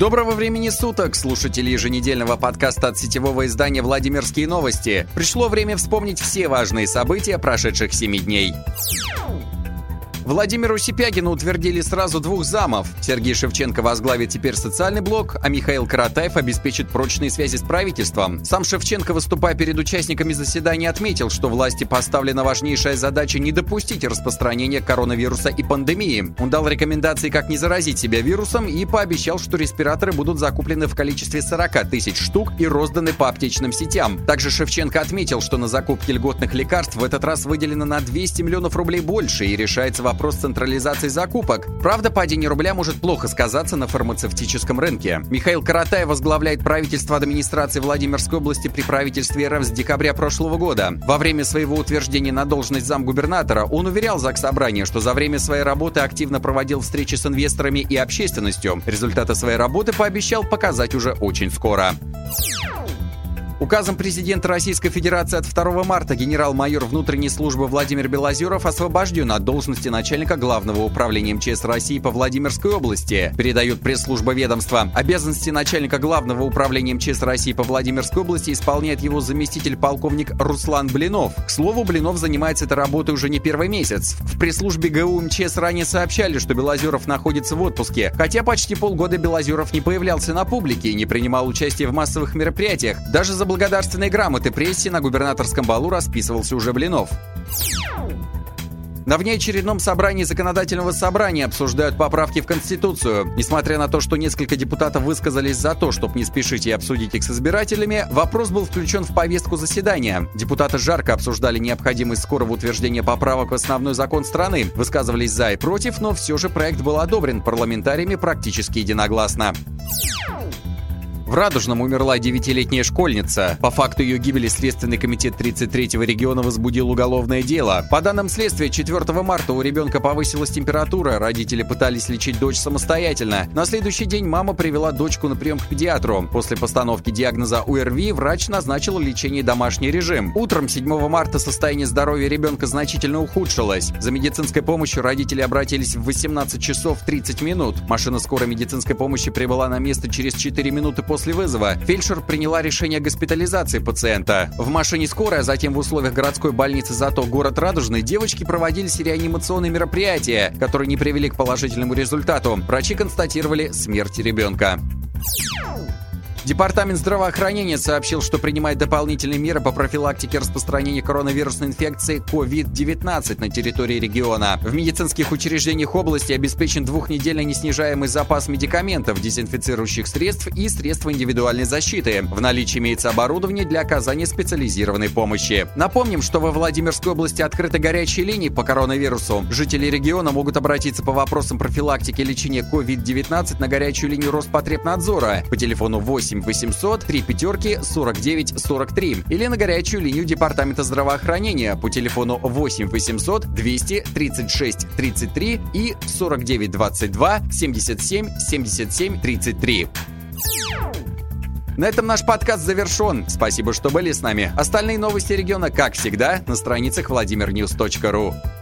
Доброго времени суток, слушатели еженедельного подкаста от сетевого издания «Владимирские новости». Пришло время вспомнить все важные события прошедших семи дней. Владимиру Сипягину утвердили сразу двух замов. Сергей Шевченко возглавит теперь социальный блок, а Михаил Каратаев обеспечит прочные связи с правительством. Сам Шевченко, выступая перед участниками заседания, отметил, что власти поставлена важнейшая задача не допустить распространения коронавируса и пандемии. Он дал рекомендации, как не заразить себя вирусом и пообещал, что респираторы будут закуплены в количестве 40 тысяч штук и розданы по аптечным сетям. Также Шевченко отметил, что на закупке льготных лекарств в этот раз выделено на 200 миллионов рублей больше и решается вопрос вопрос централизации закупок. Правда, падение рубля может плохо сказаться на фармацевтическом рынке. Михаил Каратай возглавляет правительство администрации Владимирской области при правительстве РФ с декабря прошлого года. Во время своего утверждения на должность замгубернатора он уверял Заксобрание, что за время своей работы активно проводил встречи с инвесторами и общественностью. Результаты своей работы пообещал показать уже очень скоро. Указом президента Российской Федерации от 2 марта генерал-майор внутренней службы Владимир Белозеров освобожден от должности начальника Главного управления МЧС России по Владимирской области, передает пресс-служба ведомства. Обязанности начальника Главного управления МЧС России по Владимирской области исполняет его заместитель полковник Руслан Блинов. К слову, Блинов занимается этой работой уже не первый месяц. В пресс-службе ГУ МЧС ранее сообщали, что Белозеров находится в отпуске, хотя почти полгода Белозеров не появлялся на публике и не принимал участие в массовых мероприятиях. Даже за благодарственной грамоты прессе на губернаторском балу расписывался уже Блинов. На внеочередном собрании законодательного собрания обсуждают поправки в Конституцию. Несмотря на то, что несколько депутатов высказались за то, чтобы не спешить и обсудить их с избирателями, вопрос был включен в повестку заседания. Депутаты жарко обсуждали необходимость скорого утверждения поправок в основной закон страны, высказывались за и против, но все же проект был одобрен парламентариями практически единогласно. В Радужном умерла девятилетняя школьница. По факту ее гибели Следственный комитет 33-го региона возбудил уголовное дело. По данным следствия, 4 марта у ребенка повысилась температура, родители пытались лечить дочь самостоятельно. На следующий день мама привела дочку на прием к педиатру. После постановки диагноза УРВИ врач назначил лечение домашний режим. Утром 7 марта состояние здоровья ребенка значительно ухудшилось. За медицинской помощью родители обратились в 18 часов 30 минут. Машина скорой медицинской помощи прибыла на место через 4 минуты после после вызова фельдшер приняла решение о госпитализации пациента. В машине скорой, а затем в условиях городской больницы «Зато» город Радужный девочки проводились реанимационные мероприятия, которые не привели к положительному результату. Врачи констатировали смерть ребенка. Департамент здравоохранения сообщил, что принимает дополнительные меры по профилактике распространения коронавирусной инфекции COVID-19 на территории региона. В медицинских учреждениях области обеспечен двухнедельный неснижаемый запас медикаментов, дезинфицирующих средств и средств индивидуальной защиты. В наличии имеется оборудование для оказания специализированной помощи. Напомним, что во Владимирской области открыты горячие линии по коронавирусу. Жители региона могут обратиться по вопросам профилактики и лечения COVID-19 на горячую линию Роспотребнадзора по телефону 8 8 800 3 пятерки 49 43 или на горячую линию Департамента здравоохранения по телефону 8 800 200 36 33 и 49 22 77 77 33. На этом наш подкаст завершен. Спасибо, что были с нами. Остальные новости региона, как всегда, на страницах vladimirnews.ru.